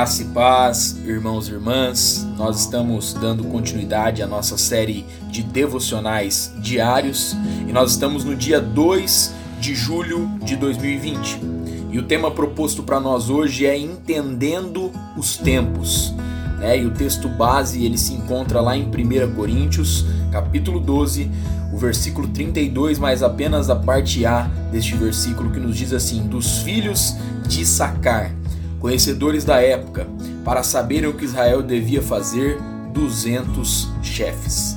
Graça e paz, irmãos e irmãs. Nós estamos dando continuidade à nossa série de devocionais diários e nós estamos no dia 2 de julho de 2020. E o tema proposto para nós hoje é Entendendo os Tempos. Né? E o texto base ele se encontra lá em 1 Coríntios, capítulo 12, o versículo 32, mas apenas a parte A deste versículo que nos diz assim: Dos filhos de Sacar conhecedores da época, para saberem o que Israel devia fazer, 200 chefes.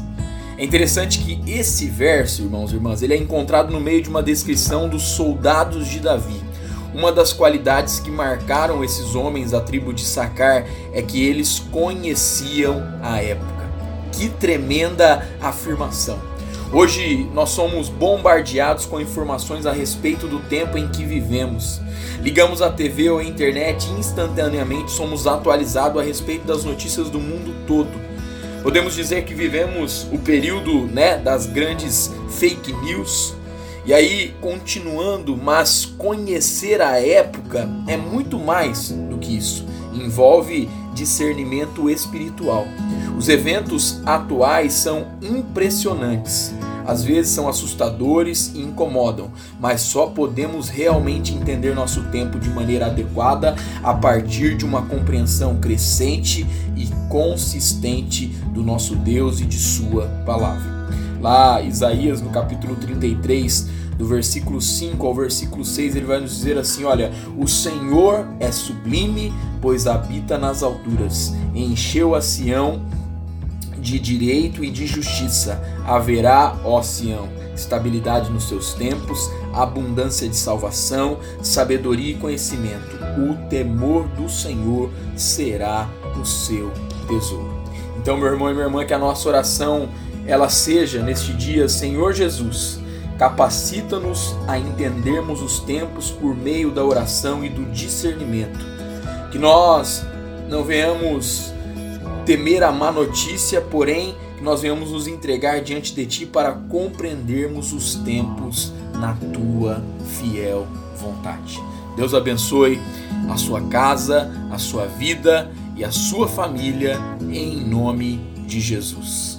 É interessante que esse verso, irmãos e irmãs, ele é encontrado no meio de uma descrição dos soldados de Davi. Uma das qualidades que marcaram esses homens da tribo de Sacar é que eles conheciam a época. Que tremenda afirmação! Hoje nós somos bombardeados com informações a respeito do tempo em que vivemos. Ligamos a TV ou a internet e instantaneamente somos atualizados a respeito das notícias do mundo todo. Podemos dizer que vivemos o período né, das grandes fake news. E aí, continuando, mas conhecer a época é muito mais do que isso. Envolve discernimento espiritual. Os eventos atuais são impressionantes. Às vezes são assustadores e incomodam, mas só podemos realmente entender nosso tempo de maneira adequada a partir de uma compreensão crescente e consistente do nosso Deus e de Sua palavra. Lá, Isaías, no capítulo 33, do versículo 5 ao versículo 6, ele vai nos dizer assim: Olha, o Senhor é sublime, pois habita nas alturas, encheu a Sião de direito e de justiça. Haverá, ó Sião, estabilidade nos seus tempos, abundância de salvação, sabedoria e conhecimento. O temor do Senhor será o seu tesouro. Então, meu irmão e minha irmã, que a nossa oração ela seja neste dia, Senhor Jesus, capacita-nos a entendermos os tempos por meio da oração e do discernimento. Que nós não venhamos temer a má notícia, porém nós venhamos nos entregar diante de Ti para compreendermos os tempos na Tua fiel vontade. Deus abençoe a sua casa, a sua vida e a sua família, em nome de Jesus.